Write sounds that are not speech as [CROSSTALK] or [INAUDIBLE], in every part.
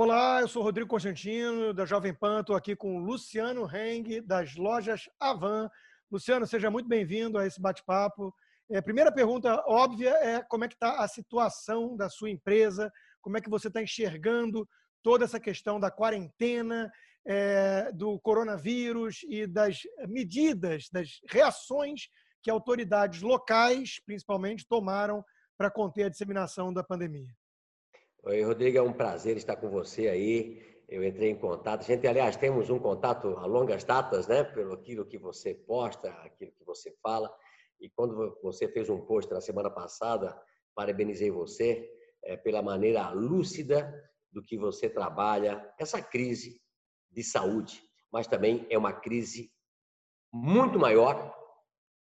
Olá, eu sou Rodrigo Constantino, da Jovem Pan. Estou aqui com Luciano Heng, das lojas Avan. Luciano, seja muito bem-vindo a esse bate-papo. É, primeira pergunta óbvia é como é que está a situação da sua empresa, como é que você está enxergando toda essa questão da quarentena, é, do coronavírus e das medidas, das reações que autoridades locais, principalmente, tomaram para conter a disseminação da pandemia. Oi, Rodrigo, é um prazer estar com você aí. Eu entrei em contato. A gente, aliás, temos um contato a longas datas, né? Pelo aquilo que você posta, aquilo que você fala. E quando você fez um post na semana passada, parabenizei você é, pela maneira lúcida do que você trabalha essa crise de saúde, mas também é uma crise muito maior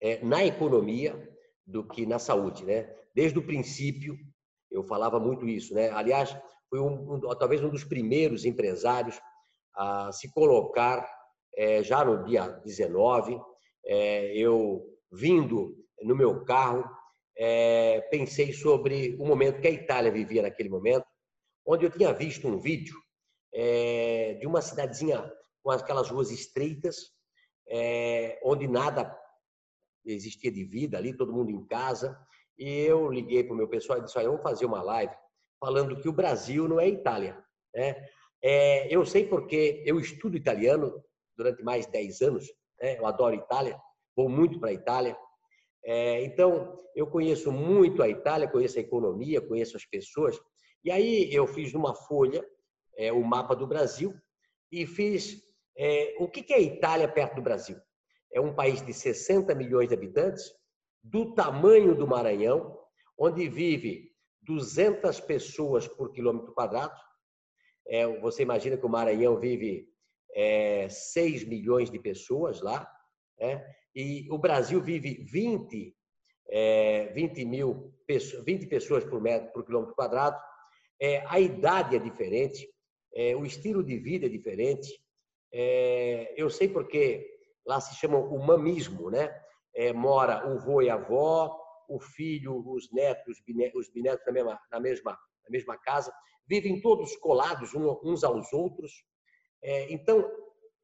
é, na economia do que na saúde, né? Desde o princípio eu falava muito isso, né? Aliás, fui um, um, talvez um dos primeiros empresários a se colocar é, já no dia 19, é, eu vindo no meu carro, é, pensei sobre o momento que a Itália vivia naquele momento, onde eu tinha visto um vídeo de uma cidadezinha com aquelas ruas estreitas, onde nada existia de vida ali, todo mundo em casa. E eu liguei para o meu pessoal e disse: Olha, vamos fazer uma live falando que o Brasil não é Itália. Né? É, eu sei porque eu estudo italiano durante mais de 10 anos, né? eu adoro Itália, vou muito para a Itália. É, então, eu conheço muito a Itália, conheço a economia, conheço as pessoas. E aí eu fiz numa folha é, o mapa do Brasil e fiz é, o que é a Itália perto do Brasil. É um país de 60 milhões de habitantes, do tamanho do Maranhão, onde vive 200 pessoas por quilômetro quadrado. É, você imagina que o Maranhão vive é, 6 milhões de pessoas lá, é, e o Brasil vive 20, é, 20 mil 20 pessoas por, metro, por quilômetro quadrado. É, a idade é diferente, é, o estilo de vida é diferente. É, eu sei porque lá se chama o mamismo, né? É, mora o vô e a avó, o filho, os netos, os bisnetos na mesma, na mesma, na mesma casa, vivem todos colados uns aos outros. É, então,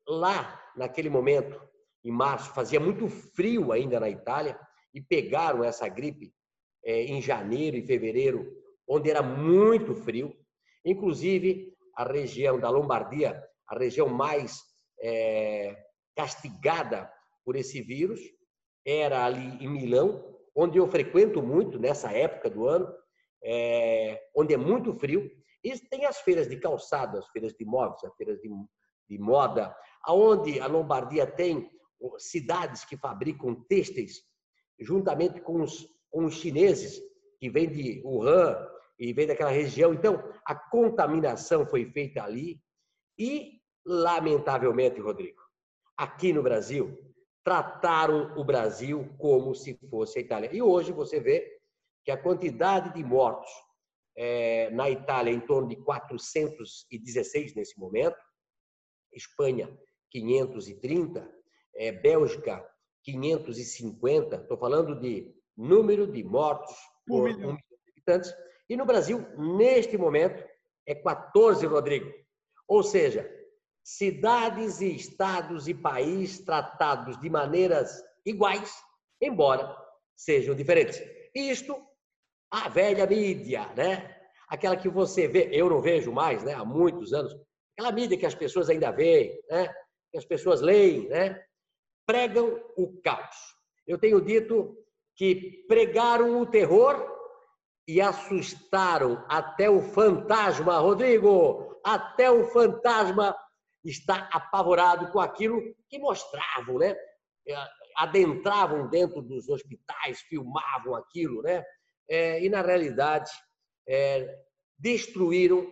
lá, naquele momento, em março, fazia muito frio ainda na Itália, e pegaram essa gripe é, em janeiro e fevereiro, onde era muito frio. Inclusive, a região da Lombardia, a região mais é, castigada por esse vírus, era ali em Milão, onde eu frequento muito nessa época do ano, é, onde é muito frio. E tem as feiras de calçado, as feiras de móveis, as feiras de, de moda, aonde a Lombardia tem cidades que fabricam têxteis, juntamente com os, com os chineses que vêm de Wuhan, e vem daquela região. Então, a contaminação foi feita ali e, lamentavelmente, Rodrigo, aqui no Brasil, trataram o Brasil como se fosse a Itália. E hoje você vê que a quantidade de mortos é, na Itália em torno de 416 nesse momento, Espanha 530, é, Bélgica 550. Estou falando de número de mortos por um milhão de habitantes. E no Brasil, neste momento, é 14, Rodrigo. Ou seja, cidades e estados e países tratados de maneiras iguais, embora sejam diferentes. Isto, a velha mídia, né? Aquela que você vê, eu não vejo mais, né? Há muitos anos. Aquela mídia que as pessoas ainda veem, né? Que as pessoas leem, né? Pregam o caos. Eu tenho dito que pregaram o terror e assustaram até o fantasma. Rodrigo, até o fantasma está apavorado com aquilo que mostravam, né? É, adentravam dentro dos hospitais, filmavam aquilo, né? É, e na realidade é, destruíram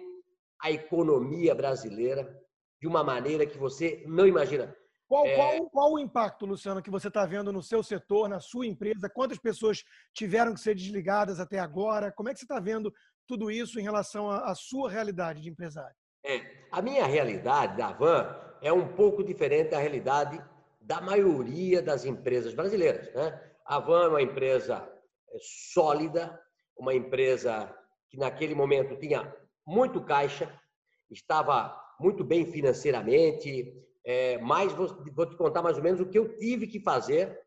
a economia brasileira de uma maneira que você não imagina. Qual, é... qual, qual o impacto, Luciano, que você está vendo no seu setor, na sua empresa? Quantas pessoas tiveram que ser desligadas até agora? Como é que você está vendo tudo isso em relação à sua realidade de empresário? É, a minha realidade da Van é um pouco diferente da realidade da maioria das empresas brasileiras. Né? A Van é uma empresa é, sólida, uma empresa que naquele momento tinha muito caixa estava muito bem financeiramente, é, mas vou, vou te contar mais ou menos o que eu tive que fazer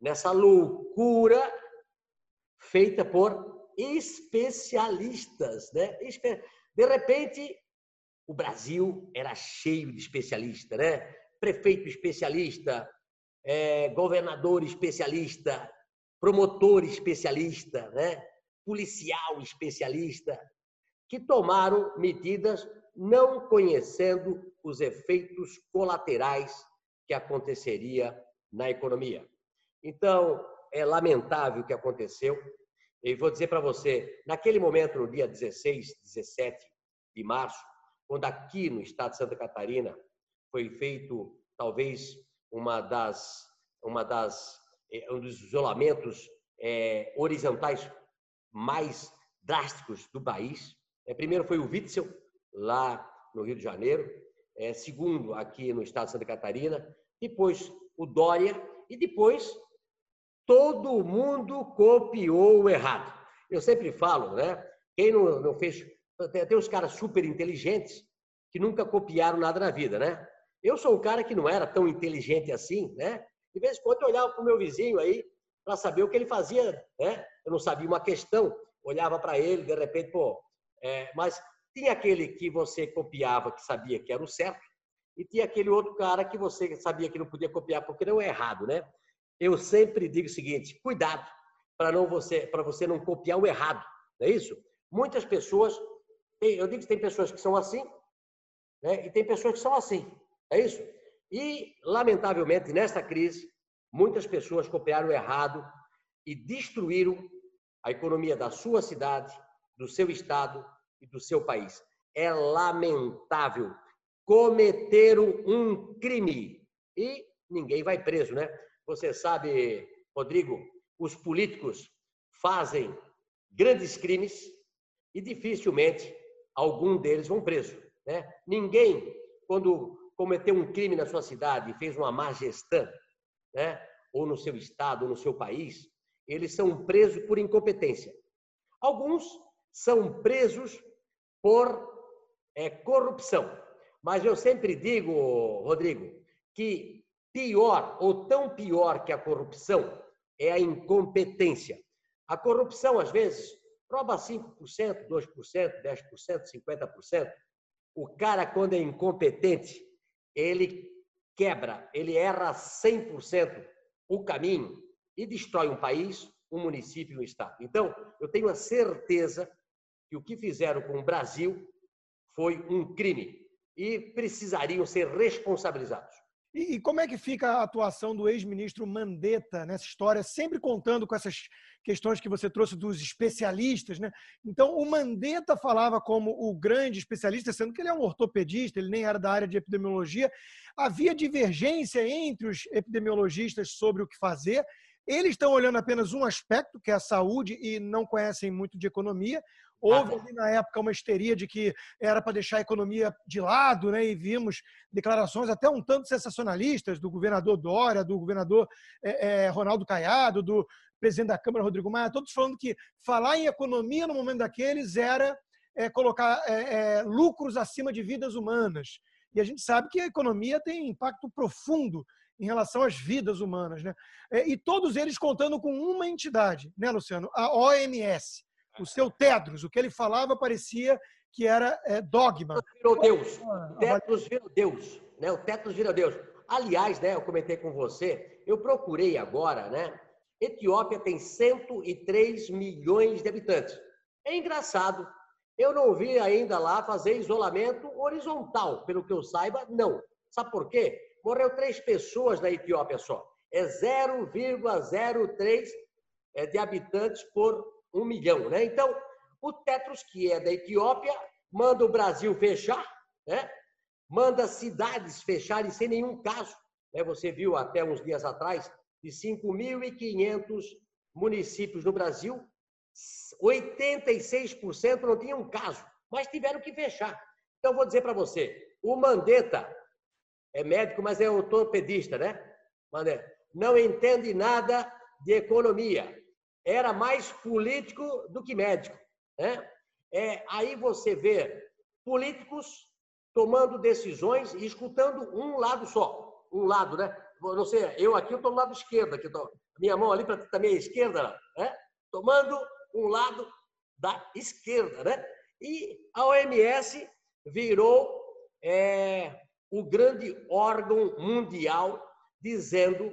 nessa loucura feita por especialistas, né? De repente, o Brasil era cheio de especialistas, né? Prefeito especialista, é, governador especialista, promotor especialista, né? policial especialista, que tomaram medidas não conhecendo os efeitos colaterais que aconteceria na economia. Então, é lamentável o que aconteceu. E vou dizer para você, naquele momento, no dia 16, 17 de março, quando aqui no estado de Santa Catarina foi feito talvez uma das uma das é, um dos isolamentos é, horizontais mais drásticos do país. É, primeiro foi o Witzel lá no Rio de Janeiro, é, segundo aqui no estado de Santa Catarina, depois o Dória e depois todo mundo copiou o errado. Eu sempre falo, né? Quem não, não fez tem, tem uns caras super inteligentes que nunca copiaram nada na vida, né? Eu sou um cara que não era tão inteligente assim, né? De vez em quando eu olhava para o meu vizinho aí para saber o que ele fazia, né? Eu não sabia uma questão, olhava para ele, de repente, pô, é, mas tinha aquele que você copiava que sabia que era o certo e tinha aquele outro cara que você sabia que não podia copiar porque não é errado, né? Eu sempre digo o seguinte: cuidado para não você para você não copiar o errado, não é isso? Muitas pessoas eu digo que tem pessoas que são assim, né? E tem pessoas que são assim. É isso? E, lamentavelmente, nesta crise, muitas pessoas copiaram errado e destruíram a economia da sua cidade, do seu estado e do seu país. É lamentável. Cometeram um crime e ninguém vai preso, né? Você sabe, Rodrigo, os políticos fazem grandes crimes e dificilmente algum deles vão preso. Né? Ninguém, quando cometeu um crime na sua cidade e fez uma má gestão, né? ou no seu estado, ou no seu país, eles são presos por incompetência. Alguns são presos por é, corrupção. Mas eu sempre digo, Rodrigo, que pior ou tão pior que a corrupção é a incompetência. A corrupção, às vezes, Prova 5%, 2%, 10%, 50%. O cara, quando é incompetente, ele quebra, ele erra 100% o caminho e destrói um país, um município um estado. Então, eu tenho a certeza que o que fizeram com o Brasil foi um crime e precisariam ser responsabilizados. E, e, como é que fica a atuação do ex-ministro Mandetta nessa história, sempre contando com essas questões que você trouxe dos especialistas, né? Então, o Mandetta falava como o grande especialista, sendo que ele é um ortopedista, ele nem era da área de epidemiologia. Havia divergência entre os epidemiologistas sobre o que fazer. Eles estão olhando apenas um aspecto, que é a saúde, e não conhecem muito de economia. Houve ali na época uma histeria de que era para deixar a economia de lado, né? E vimos declarações até um tanto sensacionalistas do governador Dória, do governador é, é, Ronaldo Caiado, do presidente da Câmara Rodrigo Maia, todos falando que falar em economia no momento daqueles era é, colocar lucros acima de vidas humanas. E a gente sabe que a economia tem impacto profundo em relação às vidas humanas, né? E todos eles contando com uma entidade, né, Luciano? A OMS o seu Tedros, o que ele falava parecia que era é, dogma. Virou Deus. O Tedros virou Deus. Né? O Tedros virou Deus. Aliás, né, eu comentei com você, eu procurei agora, né? Etiópia tem 103 milhões de habitantes. É engraçado. Eu não vi ainda lá fazer isolamento horizontal. Pelo que eu saiba, não. Sabe por quê? Morreu três pessoas na Etiópia só. É 0,03 é, de habitantes por um milhão, né? Então, o Tetros, que é da Etiópia, manda o Brasil fechar, né? Manda cidades fecharem sem nenhum caso. Né? Você viu até uns dias atrás, de 5.500 municípios no Brasil, 86% não tinham caso, mas tiveram que fechar. Então, vou dizer para você, o Mandetta é médico, mas é ortopedista, né? Mandetta, não entende nada de economia era mais político do que médico. Né? É, aí você vê políticos tomando decisões e escutando um lado só. Um lado, né? Não sei, eu aqui estou do lado esquerdo, aqui tô, minha mão ali para também é esquerda, né? Tomando um lado da esquerda, né? E a OMS virou é, o grande órgão mundial dizendo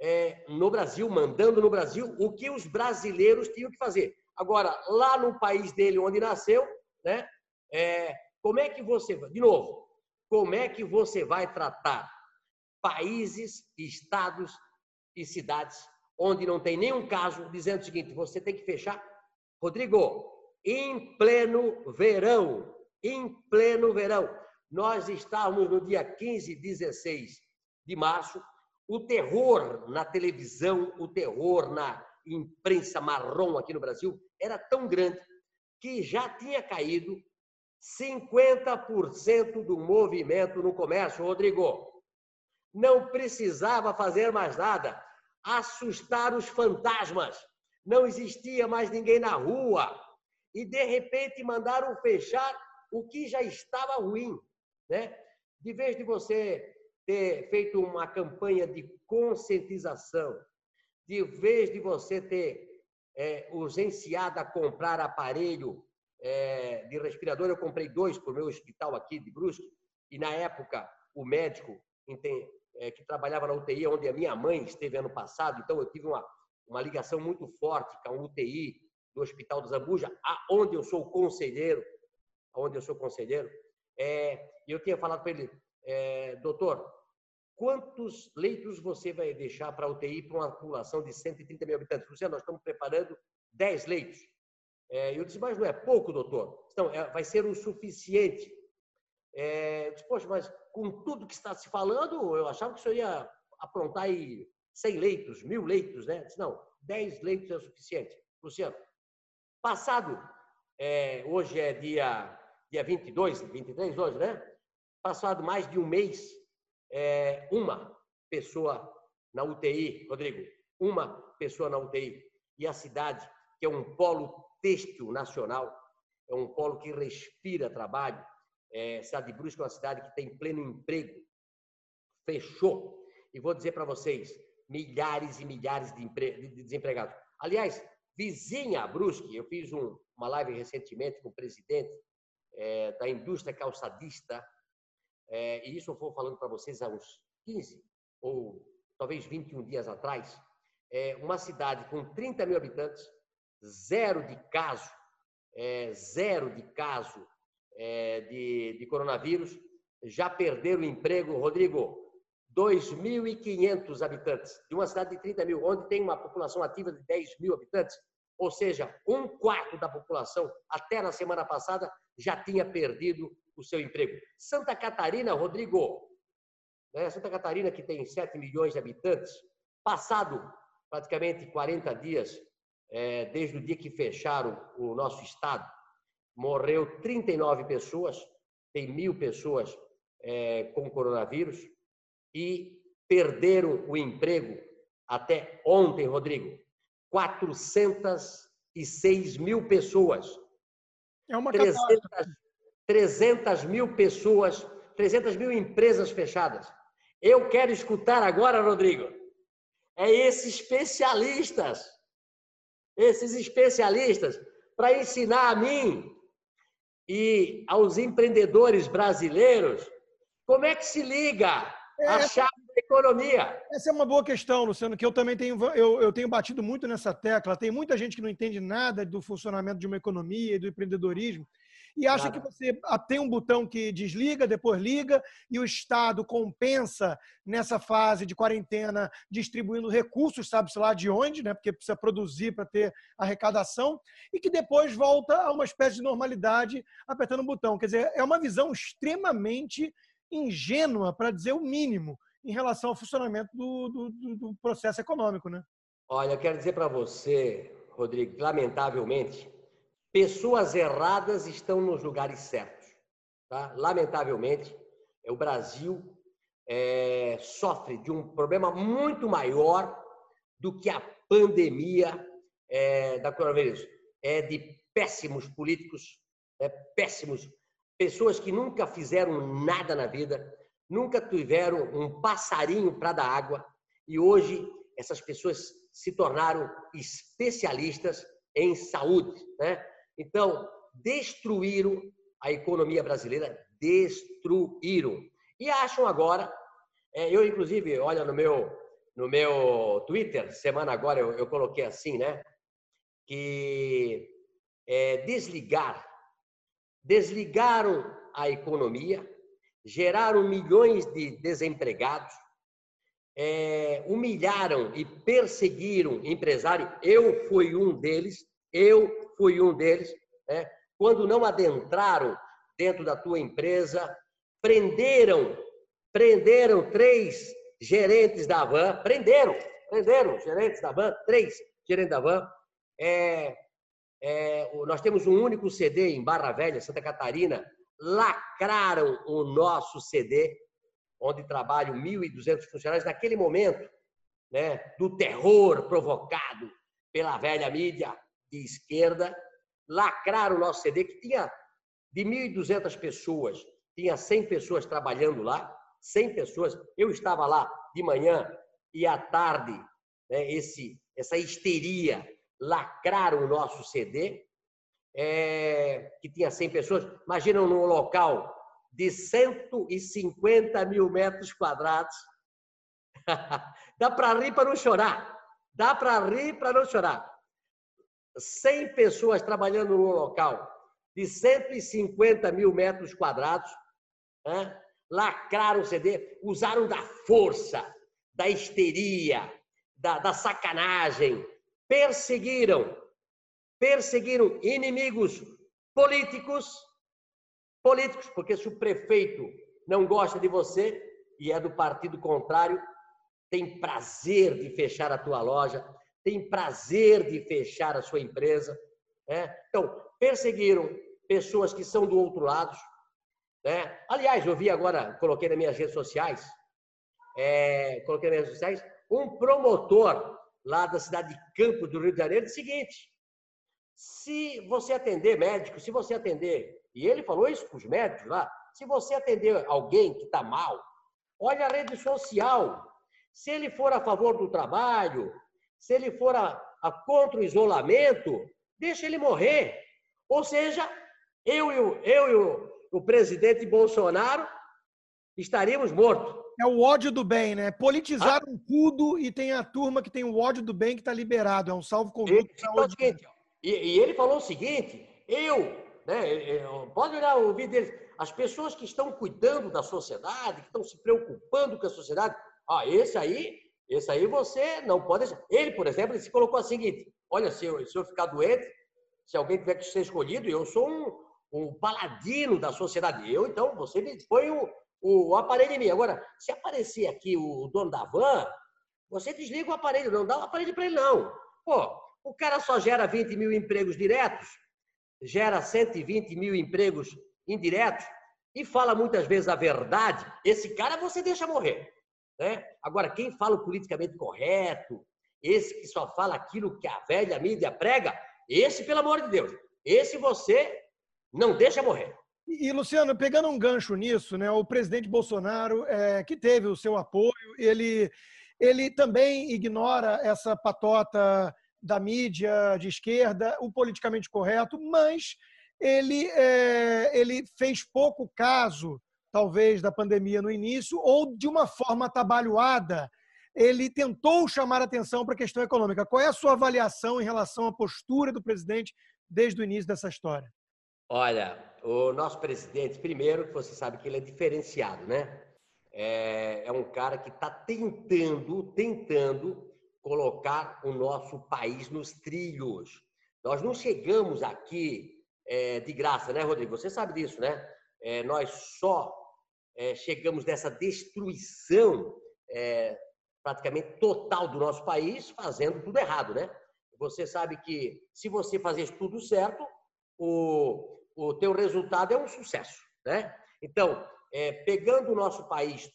é, no Brasil, mandando no Brasil o que os brasileiros tinham que fazer. Agora, lá no país dele, onde nasceu, né, é, como é que você, de novo, como é que você vai tratar países, estados e cidades onde não tem nenhum caso dizendo o seguinte: você tem que fechar? Rodrigo, em pleno verão, em pleno verão, nós estávamos no dia 15 e 16 de março, o terror na televisão, o terror na imprensa marrom aqui no Brasil era tão grande que já tinha caído 50% do movimento no comércio, Rodrigo. Não precisava fazer mais nada, assustar os fantasmas. Não existia mais ninguém na rua. E de repente mandaram fechar o que já estava ruim, né? De vez de você ter feito uma campanha de conscientização, de vez de você ter é, urgenciado a comprar aparelho é, de respirador, eu comprei dois para o meu hospital aqui de Brusque, e na época o médico é, que trabalhava na UTI, onde a minha mãe esteve ano passado, então eu tive uma, uma ligação muito forte com a UTI do Hospital do Zambuja, onde eu sou conselheiro, onde eu sou conselheiro, é, eu tinha falado para ele, é, doutor, quantos leitos você vai deixar para UTI para uma população de 130 mil habitantes? Luciano, nós estamos preparando 10 leitos. É, eu disse, mas não é pouco, doutor? Então, é, vai ser o suficiente. É, eu disse, poxa, mas com tudo que está se falando, eu achava que o senhor ia aprontar aí 100 leitos, mil leitos, né? Eu disse, não, 10 leitos é o suficiente. Luciano, passado, é, hoje é dia, dia 22, 23 hoje, né? Passado mais de um mês, é, uma pessoa na UTI, Rodrigo, uma pessoa na UTI. E a cidade, que é um polo têxtil nacional, é um polo que respira trabalho. É, cidade de Brusque é uma cidade que tem pleno emprego. Fechou. E vou dizer para vocês, milhares e milhares de, empre... de desempregados. Aliás, vizinha Brusque, eu fiz um, uma live recentemente com o presidente é, da indústria calçadista é, e isso eu vou falando para vocês há uns 15 ou talvez 21 dias atrás, é uma cidade com 30 mil habitantes, zero de caso, é, zero de caso é, de, de coronavírus, já perderam o emprego, Rodrigo, 2.500 habitantes, de uma cidade de 30 mil, onde tem uma população ativa de 10 mil habitantes, ou seja, um quarto da população, até na semana passada, já tinha perdido o seu emprego. Santa Catarina, Rodrigo, né? Santa Catarina, que tem 7 milhões de habitantes, passado praticamente 40 dias, é, desde o dia que fecharam o nosso estado, morreu 39 pessoas, tem mil pessoas é, com coronavírus, e perderam o emprego até ontem, Rodrigo, 406 mil pessoas. É uma 300, 300 mil pessoas, 300 mil empresas fechadas. Eu quero escutar agora, Rodrigo, é esses especialistas, esses especialistas, para ensinar a mim e aos empreendedores brasileiros como é que se liga a chave da economia. Essa é uma boa questão, Luciano, que eu também tenho, eu, eu tenho batido muito nessa tecla. Tem muita gente que não entende nada do funcionamento de uma economia e do empreendedorismo e acha claro. que você tem um botão que desliga, depois liga, e o Estado compensa nessa fase de quarentena, distribuindo recursos, sabe-se lá de onde, né? porque precisa produzir para ter arrecadação, e que depois volta a uma espécie de normalidade apertando o botão. Quer dizer, é uma visão extremamente ingênua, para dizer o mínimo, em relação ao funcionamento do, do, do processo econômico. Né? Olha, eu quero dizer para você, Rodrigo, lamentavelmente, pessoas erradas estão nos lugares certos. Tá? Lamentavelmente, o Brasil é, sofre de um problema muito maior do que a pandemia é, da coronavírus. É de péssimos políticos, é, péssimos pessoas que nunca fizeram nada na vida, nunca tiveram um passarinho para dar água, e hoje essas pessoas se tornaram especialistas em saúde. Né? Então, destruíram a economia brasileira, destruíram. E acham agora, é, eu inclusive, olha no meu, no meu Twitter, semana agora eu, eu coloquei assim, né? Que é, desligar, desligaram a economia, geraram milhões de desempregados, é, humilharam e perseguiram empresários. Eu fui um deles, eu fui um deles. Né? Quando não adentraram dentro da tua empresa, prenderam, prenderam três gerentes da van, prenderam, prenderam gerentes da van, três gerentes da van. É, é, nós temos um único CD em Barra Velha, Santa Catarina, lacraram o nosso CD, onde trabalham 1.200 funcionários, naquele momento né, do terror provocado pela velha mídia de esquerda, lacraram o nosso CD, que tinha de 1.200 pessoas, tinha 100 pessoas trabalhando lá, 100 pessoas. Eu estava lá de manhã e à tarde, né, esse, essa histeria, lacraram o nosso CD, é, que tinha 100 pessoas. Imagina num local de 150 mil metros quadrados. [LAUGHS] Dá para rir para não chorar. Dá para rir para não chorar. 100 pessoas trabalhando num local de 150 mil metros quadrados, né? lacraram o CD, usaram da força, da histeria, da, da sacanagem, perseguiram, perseguiram inimigos políticos, políticos, porque se o prefeito não gosta de você e é do partido contrário, tem prazer de fechar a tua loja, tem prazer de fechar a sua empresa. Né? Então, perseguiram pessoas que são do outro lado. Né? Aliás, eu vi agora, coloquei nas minhas redes sociais, é, coloquei nas redes sociais, um promotor lá da cidade de Campos do Rio de Janeiro, disse o seguinte: se você atender médico, se você atender, e ele falou isso para os médicos lá, se você atender alguém que está mal, olha a rede social. Se ele for a favor do trabalho, se ele for a, a contra o isolamento, deixa ele morrer. Ou seja, eu e o, eu e o, o presidente Bolsonaro estaríamos mortos. É o ódio do bem, né? Politizaram ah. tudo e tem a turma que tem o ódio do bem que está liberado. É um salvo conduto. Então, e, e, ele falou o seguinte: eu, né? Pode olhar o vídeo dele. As pessoas que estão cuidando da sociedade, que estão se preocupando com a sociedade, ah, esse aí, esse aí você não pode. Ele, por exemplo, ele se colocou o seguinte: olha, se eu, se eu ficar doente, se alguém tiver que ser escolhido, eu sou um, um paladino da sociedade. Eu, então, você me põe o, aparelho em mim. Agora, se aparecer aqui o dono da van, você desliga o aparelho, não dá o aparelho para ele, não. Pô, o cara só gera 20 mil empregos diretos, gera 120 mil empregos indiretos e fala muitas vezes a verdade. Esse cara você deixa morrer. Né? Agora, quem fala o politicamente correto, esse que só fala aquilo que a velha mídia prega, esse, pelo amor de Deus, esse você não deixa morrer. E, Luciano, pegando um gancho nisso, né, o presidente Bolsonaro, é, que teve o seu apoio, ele, ele também ignora essa patota da mídia de esquerda, o politicamente correto, mas ele, é, ele fez pouco caso, talvez, da pandemia no início, ou de uma forma atabalhoada, ele tentou chamar atenção para a questão econômica. Qual é a sua avaliação em relação à postura do presidente desde o início dessa história? Olha, o nosso presidente, primeiro, você sabe que ele é diferenciado, né? É, é um cara que está tentando, tentando colocar o nosso país nos trilhos. Nós não chegamos aqui é, de graça, né, Rodrigo? Você sabe disso, né? É, nós só é, chegamos nessa destruição é, praticamente total do nosso país fazendo tudo errado, né? Você sabe que se você fazer tudo certo, o, o teu resultado é um sucesso, né? Então, é, pegando o nosso país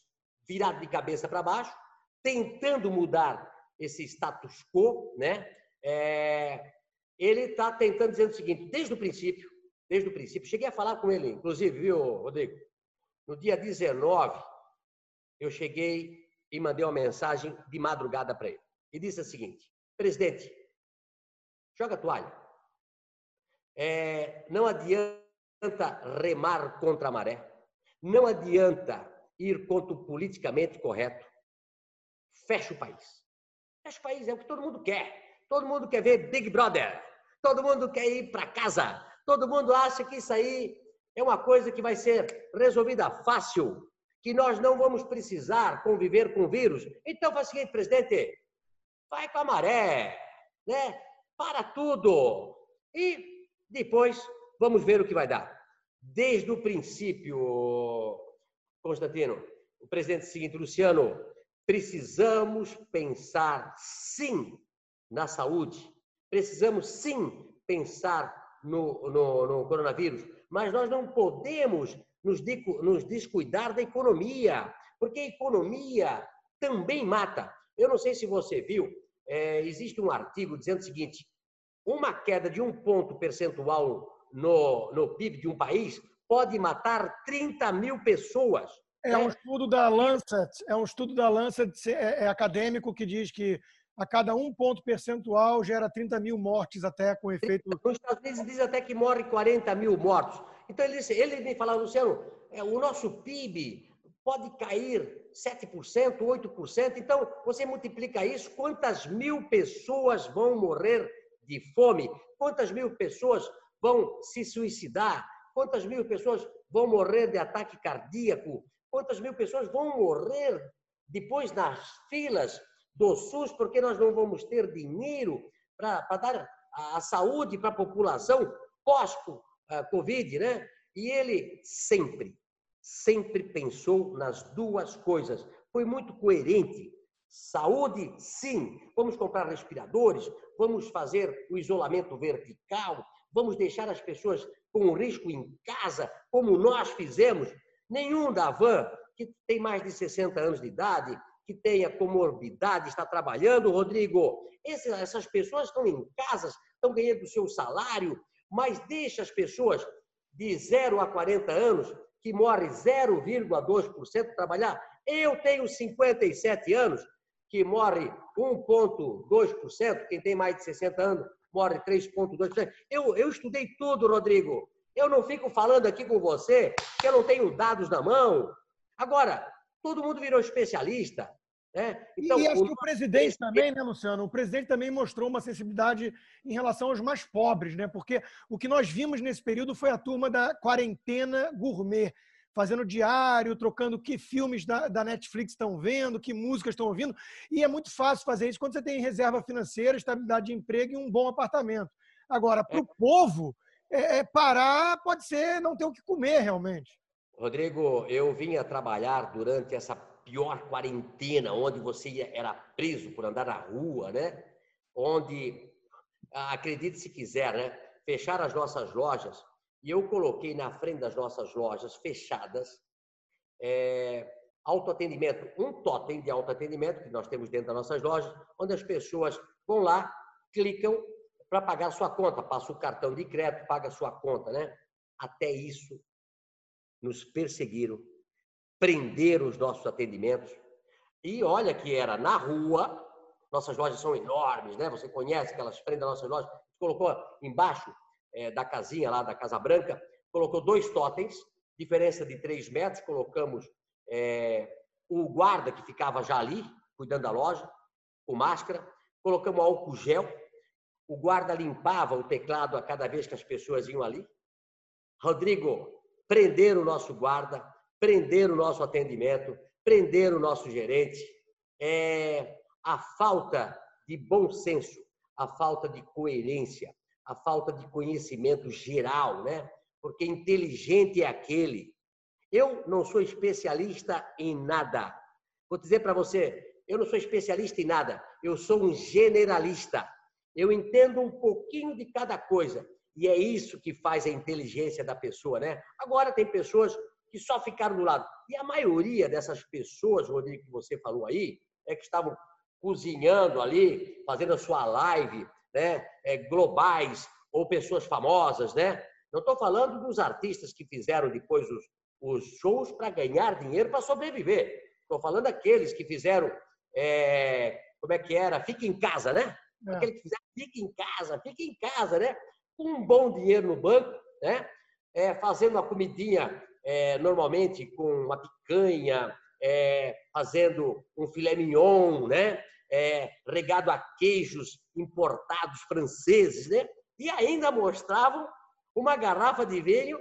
virado de cabeça para baixo, tentando mudar esse status quo, né? É, ele está tentando dizer o seguinte: desde o princípio, desde o princípio. Cheguei a falar com ele, inclusive, viu, Rodrigo? No dia 19, eu cheguei e mandei uma mensagem de madrugada para ele. E disse o seguinte: presidente, joga a toalha. É, não adianta remar contra a maré. Não adianta ir contra o politicamente correto. Fecha o país. Fecha o país, é o que todo mundo quer. Todo mundo quer ver Big Brother. Todo mundo quer ir para casa. Todo mundo acha que isso aí é uma coisa que vai ser resolvida fácil, que nós não vamos precisar conviver com o vírus. Então faz o seguinte, presidente, vai com a maré, né? Para tudo. E depois vamos ver o que vai dar. Desde o princípio, Constantino, o presidente seguinte, Luciano, precisamos pensar sim na saúde, precisamos sim pensar no, no, no coronavírus, mas nós não podemos nos, nos descuidar da economia, porque a economia também mata. Eu não sei se você viu, é, existe um artigo dizendo o seguinte: uma queda de um ponto percentual no, no PIB de um país pode matar 30 mil pessoas. É um estudo da Lancet, é um estudo da Lancet, é, é acadêmico que diz que a cada um ponto percentual gera 30 mil mortes até com efeito. Nos Estados Unidos diz até que morre 40 mil mortos. Então ele, ele me falou, Luciano, é, o nosso PIB pode cair 7%, 8%. Então você multiplica isso, quantas mil pessoas vão morrer de fome? Quantas mil pessoas vão se suicidar? Quantas mil pessoas vão morrer de ataque cardíaco? Quantas mil pessoas vão morrer depois nas filas do SUS porque nós não vamos ter dinheiro para dar a saúde para a população pós-Covid, né? E ele sempre, sempre pensou nas duas coisas. Foi muito coerente. Saúde, sim. Vamos comprar respiradores, vamos fazer o isolamento vertical, vamos deixar as pessoas com risco em casa, como nós fizemos. Nenhum da van, que tem mais de 60 anos de idade, que tenha comorbidade, está trabalhando, Rodrigo. essas pessoas estão em casa, estão ganhando o seu salário, mas deixa as pessoas de 0 a 40 anos, que morre 0,2% trabalhar. Eu tenho 57 anos, que morre 1,2%, quem tem mais de 60 anos morre 3,2%. Eu, eu estudei tudo, Rodrigo. Eu não fico falando aqui com você que eu não tenho dados na mão. Agora, todo mundo virou especialista. Né? Então, e acho o... que o presidente também, né, Luciano? O presidente também mostrou uma sensibilidade em relação aos mais pobres, né? Porque o que nós vimos nesse período foi a turma da quarentena gourmet fazendo diário, trocando que filmes da, da Netflix estão vendo, que músicas estão ouvindo. E é muito fácil fazer isso quando você tem reserva financeira, estabilidade de emprego e um bom apartamento. Agora, para o é. povo, é, é, parar pode ser não ter o que comer realmente. Rodrigo, eu vinha trabalhar durante essa pior quarentena, onde você era preso por andar na rua, né? Onde, acredite se quiser, né? Fechar as nossas lojas e eu coloquei na frente das nossas lojas fechadas é, autoatendimento, um totem de autoatendimento que nós temos dentro das nossas lojas, onde as pessoas vão lá, clicam para pagar sua conta, passa o cartão de crédito, paga sua conta, né? Até isso nos perseguiram, prenderam os nossos atendimentos. E olha que era na rua, nossas lojas são enormes, né? Você conhece aquelas frente das nossas lojas. colocou embaixo é, da casinha lá da Casa Branca, colocou dois totens, diferença de três metros, colocamos é, o guarda que ficava já ali, cuidando da loja, com máscara, colocamos álcool gel, o guarda limpava o teclado a cada vez que as pessoas iam ali. Rodrigo, prender o nosso guarda, prender o nosso atendimento, prender o nosso gerente. É a falta de bom senso, a falta de coerência, a falta de conhecimento geral, né? Porque inteligente é aquele. Eu não sou especialista em nada. Vou dizer para você, eu não sou especialista em nada. Eu sou um generalista. Eu entendo um pouquinho de cada coisa. E é isso que faz a inteligência da pessoa, né? Agora tem pessoas que só ficaram do lado. E a maioria dessas pessoas, Rodrigo, que você falou aí, é que estavam cozinhando ali, fazendo a sua live, né, é, globais ou pessoas famosas, né? Não estou falando dos artistas que fizeram depois os, os shows para ganhar dinheiro para sobreviver. Estou falando daqueles que fizeram, é, como é que era? Fica em casa, né? É. Aquele que fizeram, fica em casa, fica em casa, né? Com um bom dinheiro no banco, né? É, fazendo uma comidinha, é, normalmente com uma picanha, é, fazendo um filé mignon, né? É, regado a queijos importados franceses, né? E ainda mostravam uma garrafa de vinho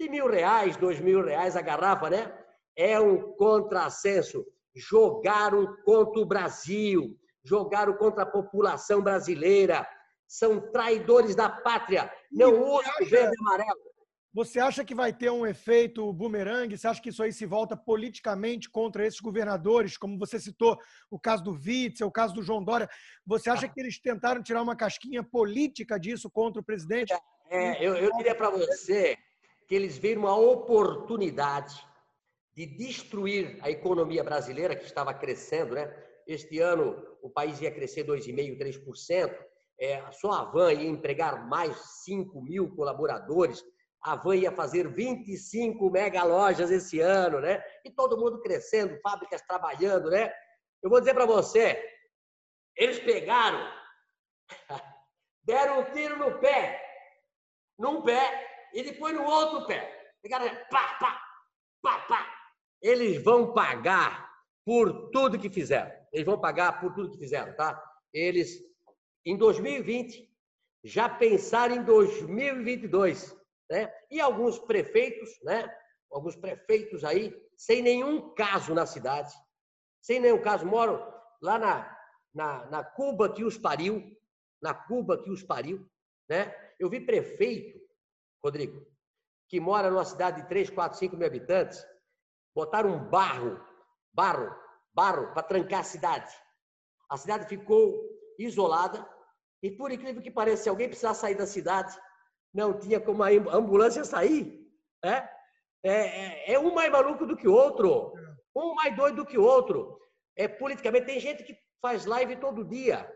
de mil reais, dois mil reais a garrafa, né? É um contrassenso. Jogaram contra o Brasil, jogaram contra a população brasileira. São traidores da pátria. Não usam o verde e amarelo. Você acha que vai ter um efeito bumerangue? Você acha que isso aí se volta politicamente contra esses governadores, como você citou o caso do Witzel, o caso do João Dória? Você acha que eles tentaram tirar uma casquinha política disso contra o presidente? É, eu, eu diria para você que eles viram uma oportunidade de destruir a economia brasileira, que estava crescendo, né? Este ano o país ia crescer 2,5%, 3%. É, só a Van ia empregar mais 5 mil colaboradores a Van ia fazer 25 mega lojas esse ano, né? E todo mundo crescendo, fábricas trabalhando, né? Eu vou dizer para você, eles pegaram, [LAUGHS] deram um tiro no pé, num pé e depois no outro pé. Pegaram, pá, pá, pá, pá. Eles vão pagar por tudo que fizeram. Eles vão pagar por tudo que fizeram, tá? Eles, em 2020, já pensaram em 2022 né? E alguns prefeitos, né? Alguns prefeitos aí, sem nenhum caso na cidade, sem nenhum caso, moram lá na, na, na Cuba que os pariu, na Cuba que os pariu, né? Eu vi prefeito, Rodrigo, que mora numa cidade de 3, 4, 5 mil habitantes, botaram um barro, barro, barro para trancar a cidade. A cidade ficou isolada e, por incrível que pareça, se alguém precisar sair da cidade, não tinha como a ambulância sair. É, é, é, é um mais maluco do que o outro, um mais doido do que o outro. É, politicamente, tem gente que faz live todo dia.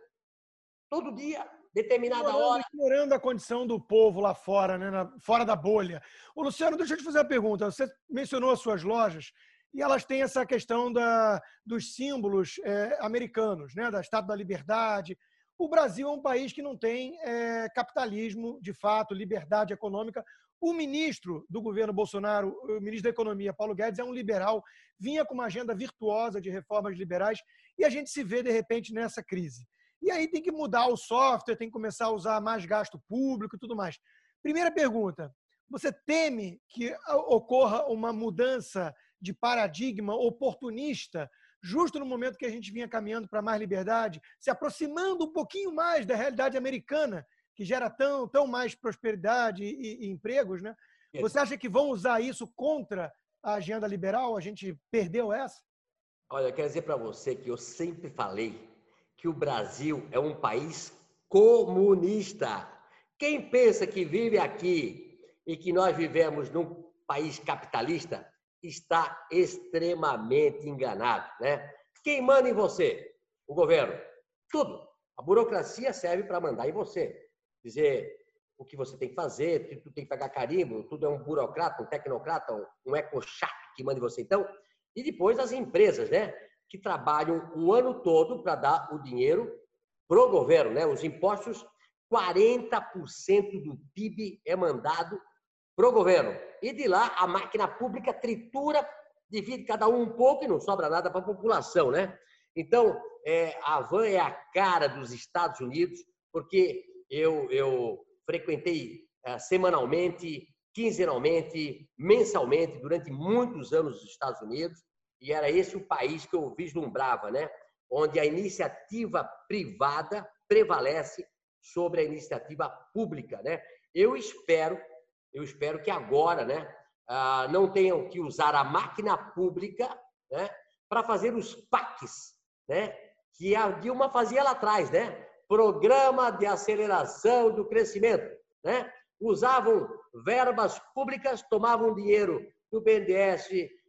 Todo dia, determinada explorando, hora. Explorando a condição do povo lá fora, né, na, fora da bolha. O Luciano, deixa eu te fazer uma pergunta. Você mencionou as suas lojas e elas têm essa questão da, dos símbolos é, americanos, né, da Estado da Liberdade. O Brasil é um país que não tem é, capitalismo, de fato, liberdade econômica. O ministro do governo Bolsonaro, o ministro da Economia, Paulo Guedes, é um liberal, vinha com uma agenda virtuosa de reformas liberais e a gente se vê, de repente, nessa crise. E aí tem que mudar o software, tem que começar a usar mais gasto público e tudo mais. Primeira pergunta: você teme que ocorra uma mudança de paradigma oportunista justo no momento que a gente vinha caminhando para mais liberdade, se aproximando um pouquinho mais da realidade americana, que gera tão, tão mais prosperidade e, e empregos, né? Você acha que vão usar isso contra a agenda liberal? A gente perdeu essa? Olha, eu quero dizer para você que eu sempre falei que o Brasil é um país comunista. Quem pensa que vive aqui e que nós vivemos num país capitalista está extremamente enganado, né? Quem manda em você? O governo. Tudo. A burocracia serve para mandar em você. Dizer o que você tem que fazer, que tu tem que pegar carimbo, tudo é um burocrata, um tecnocrata, um ecochato que manda em você. Então, e depois as empresas, né? Que trabalham o ano todo para dar o dinheiro pro governo, né? Os impostos, 40% do PIB é mandado para o governo. E de lá, a máquina pública tritura, divide cada um um pouco e não sobra nada para a população, né? Então, é, a van é a cara dos Estados Unidos, porque eu, eu frequentei é, semanalmente, quinzenalmente, mensalmente, durante muitos anos os Estados Unidos, e era esse o país que eu vislumbrava, né? Onde a iniciativa privada prevalece sobre a iniciativa pública, né? Eu espero eu espero que agora né, ah, não tenham que usar a máquina pública né, para fazer os PACs, né, que a Dilma fazia lá atrás, né? Programa de Aceleração do Crescimento. Né? Usavam verbas públicas, tomavam dinheiro do BNDES,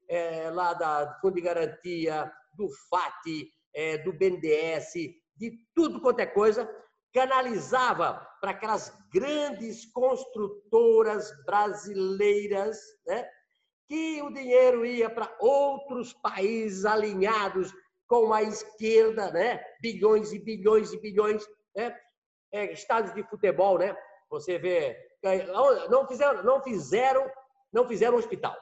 é, lá da Fundo de Garantia, do FAT, é, do BNDES, de tudo quanto é coisa, canalizava para aquelas grandes construtoras brasileiras, né? que o dinheiro ia para outros países alinhados com a esquerda, né? bilhões e bilhões e bilhões, né? É, estádios de futebol, né? Você vê, não fizeram, não fizeram, não fizeram hospital,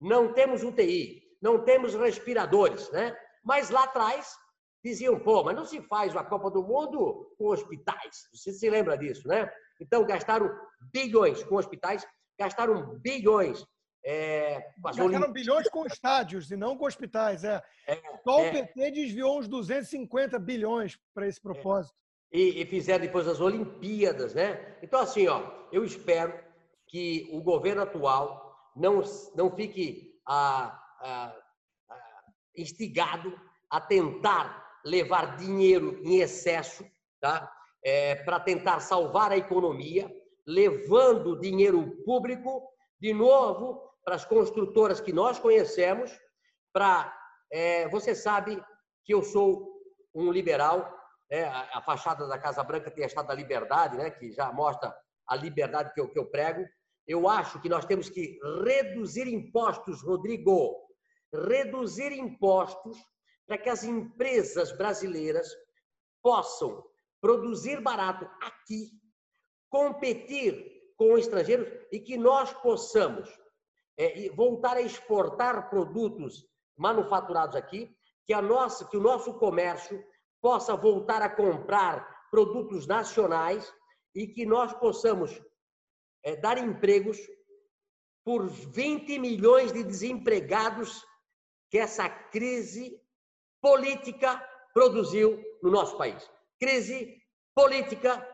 não temos UTI, não temos respiradores, né? Mas lá atrás diziam, pô, mas não se faz a Copa do Mundo com hospitais. Você se lembra disso, né? Então, gastaram bilhões com hospitais, gastaram bilhões é, gastaram bilhões com estádios e não com hospitais. É. é Só é, o PT desviou uns 250 bilhões para esse propósito. É. E, e, fizeram depois as Olimpíadas, né? Então, assim, ó, eu espero que o governo atual não, não fique ah, ah, ah, instigado a tentar levar dinheiro em excesso, tá? É, para tentar salvar a economia, levando dinheiro público de novo para as construtoras que nós conhecemos. Para é, você sabe que eu sou um liberal, a, a, fachada da Casa Branca tem a Estado da Liberdade, né? que já mostra a liberdade que eu, que eu prego. Eu acho que nós temos que reduzir impostos, Rodrigo, reduzir impostos para que as empresas brasileiras possam produzir barato aqui, competir com estrangeiros e que nós possamos é, voltar a exportar produtos manufaturados aqui, que, a nossa, que o nosso comércio possa voltar a comprar produtos nacionais e que nós possamos é, dar empregos por 20 milhões de desempregados que essa crise política produziu no nosso país. Crise política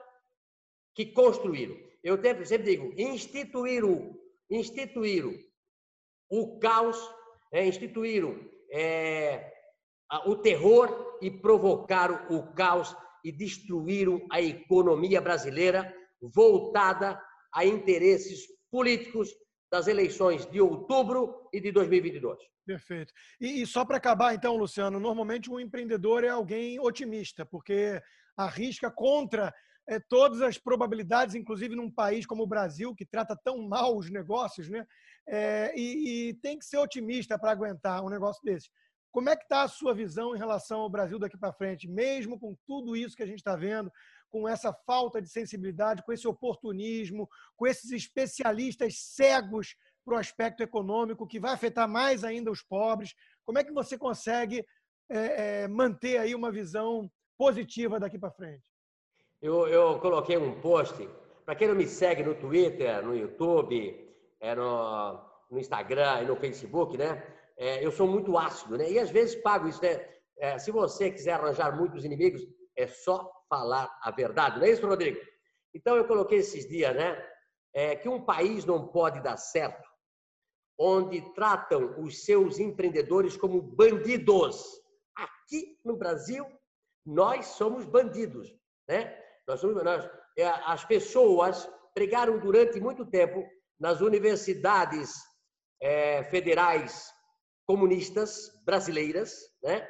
que construíram. Eu sempre digo, instituíram, instituíram o caos, é, instituíram é, o terror e provocaram o caos e destruíram a economia brasileira voltada a interesses políticos das eleições de outubro e de 2022. Perfeito. E, e só para acabar, então, Luciano, normalmente um empreendedor é alguém otimista, porque arrisca contra é, todas as probabilidades, inclusive num país como o Brasil, que trata tão mal os negócios, né? É, e, e, tem que ser otimista para aguentar um negócio desse. Como é que está a sua visão em relação ao Brasil daqui para frente, mesmo com tudo isso que a gente está vendo, com essa falta de sensibilidade, com esse oportunismo, com esses especialistas cegos para o aspecto econômico, que vai afetar mais ainda os pobres. Como é que você consegue é, é, manter aí uma visão positiva daqui para frente? Eu, eu, coloquei um post, para quem não me segue no Twitter, no YouTube, é no, no Instagram e no Facebook, né? É, eu sou muito ácido, né? E às vezes pago isso, né? É, se você quiser arranjar muitos inimigos, é só falar a verdade. Não é isso, Rodrigo? Então, eu coloquei esses dias, né? É, que um país não pode dar certo onde tratam os seus empreendedores como bandidos. Aqui no Brasil, nós somos bandidos, né? Nós somos, nós, é, as pessoas pregaram durante muito tempo nas universidades é, federais comunistas brasileiras, né?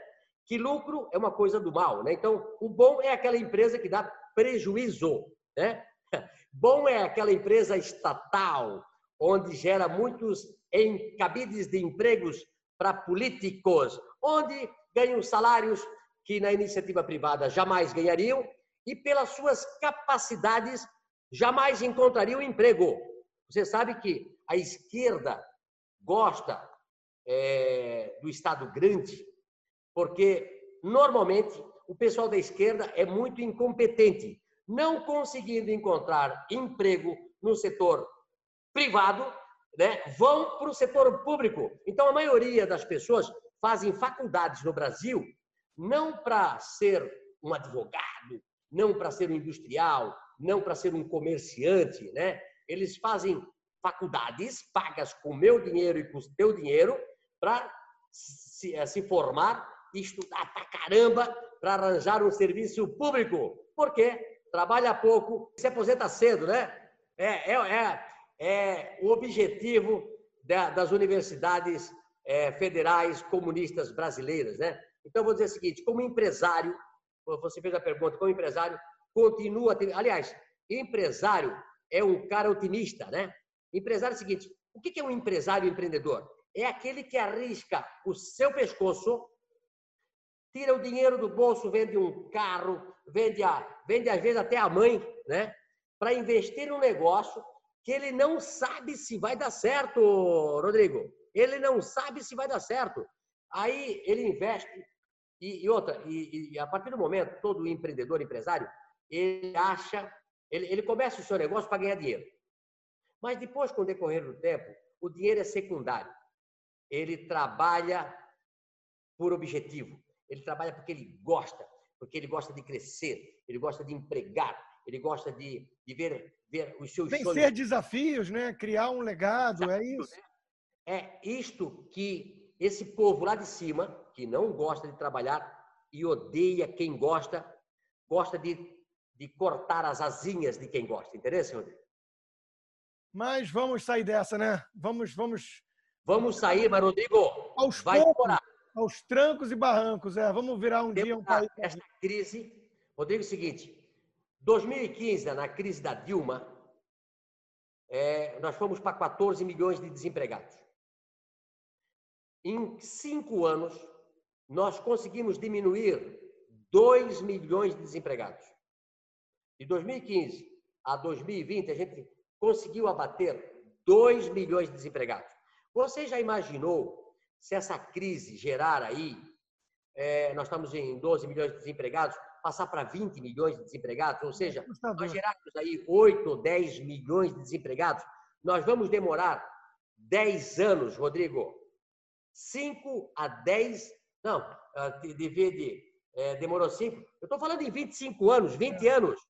Que lucro é uma coisa do mal, né? Então, o bom é aquela empresa que dá prejuízo, né? [LAUGHS] Bom é aquela empresa estatal, onde gera muitos cabides de empregos para políticos, onde ganham salários que na iniciativa privada jamais ganhariam e pelas suas capacidades jamais encontrariam emprego. Você sabe que a esquerda gosta é, do Estado grande, porque normalmente o pessoal da esquerda é muito incompetente, não conseguindo encontrar emprego no setor privado, né, vão para o setor público. Então a maioria das pessoas fazem faculdades no Brasil não para ser um advogado, não para ser um industrial, não para ser um comerciante, né? Eles fazem faculdades pagas com meu dinheiro e com o teu dinheiro para se, eh, se formar estudar pra caramba para arranjar um serviço público. Por quê? Trabalha pouco, se aposenta cedo, né? É, é, é, é o objetivo da, das universidades é, federais comunistas brasileiras, né? Então, vou dizer o seguinte: como empresário, você fez a pergunta, como empresário, continua. Aliás, empresário é um cara otimista, né? Empresário é o seguinte: o que é um empresário empreendedor? É aquele que arrisca o seu pescoço, tira o dinheiro do bolso, vende um carro, vende, a, vende às vezes até a mãe, né? Para investir num negócio que ele não sabe se vai dar certo, Rodrigo. Ele não sabe se vai dar certo. Aí ele investe e, e outra, e, e, a partir do momento, todo empreendedor, empresário, ele acha, ele, ele começa o seu negócio para ganhar dinheiro. Mas depois, com o decorrer do tempo, o dinheiro é secundário. Ele trabalha por objetivo. Ele trabalha porque ele gosta, porque ele gosta de crescer, ele gosta de empregar, ele gosta de, de ver, ver os seus Vencer sonhos. desafios, né? criar um legado, Desafio, é isso. Né? É isto que esse povo lá de cima, que não gosta de trabalhar e odeia quem gosta, gosta de, de cortar as asinhas de quem gosta. Interessa, Rodrigo? Mas vamos sair dessa, né? Vamos, vamos. Vamos sair, mas Rodrigo, aos vai poucos, demorar. Aos trancos e barrancos, é. Vamos virar um dia um país. Esta crise, Rodrigo, é o seguinte: 2015, na crise da Dilma, é, nós fomos para 14 milhões de desempregados. Em cinco anos, nós conseguimos diminuir 2 milhões de desempregados. De 2015 a 2020, a gente conseguiu abater 2 milhões de desempregados. Você já imaginou se essa crise gerar aí, é, nós estamos em 12 milhões de desempregados, passar para 20 milhões de desempregados, ou seja, nós gerarmos aí 8 ou 10 milhões de desempregados, nós vamos demorar 10 anos, Rodrigo. 5 a 10, não, DVD é, demorou 5. Eu estou falando em 25 anos, 20 é. anos.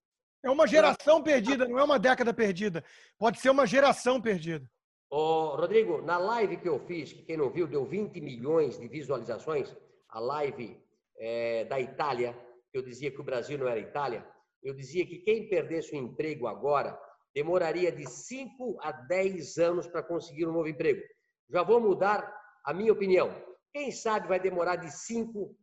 É uma geração perdida, não é uma década perdida. Pode ser uma geração perdida. Rodrigo, na live que eu fiz, que quem não viu, deu 20 milhões de visualizações, a live é, da Itália, eu dizia que o Brasil não era Itália, eu dizia que quem perdesse o emprego agora demoraria de 5 a 10 anos para conseguir um novo emprego. Já vou mudar a minha opinião. Quem sabe vai demorar de 5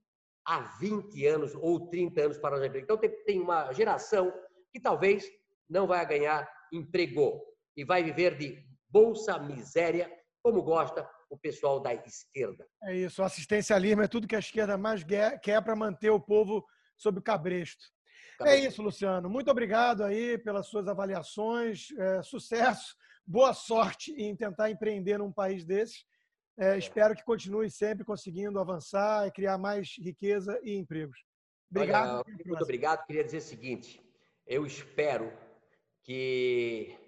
a 20 anos ou 30 anos para arranjar emprego. Então tem uma geração que talvez não vai ganhar emprego e vai viver de bolsa miséria, como gosta o pessoal da esquerda. É isso, o assistencialismo é tudo que a esquerda mais quer para manter o povo sob o cabresto. É isso, Luciano. Muito obrigado aí pelas suas avaliações. É, sucesso, boa sorte em tentar empreender num país desses. É, espero que continue sempre conseguindo avançar e criar mais riqueza e empregos. Obrigado. Olha, muito obrigado. Queria dizer o seguinte: eu espero que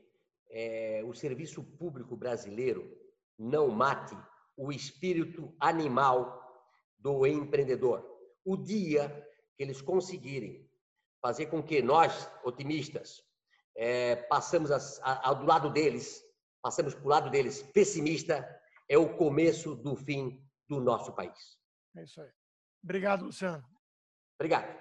é, o serviço público brasileiro não mate o espírito animal do empreendedor. O dia que eles conseguirem fazer com que nós, otimistas, é, passamos a, a, do lado deles, passamos para o lado deles pessimista, é o começo do fim do nosso país. É isso aí. Obrigado, Luciano. Obrigado.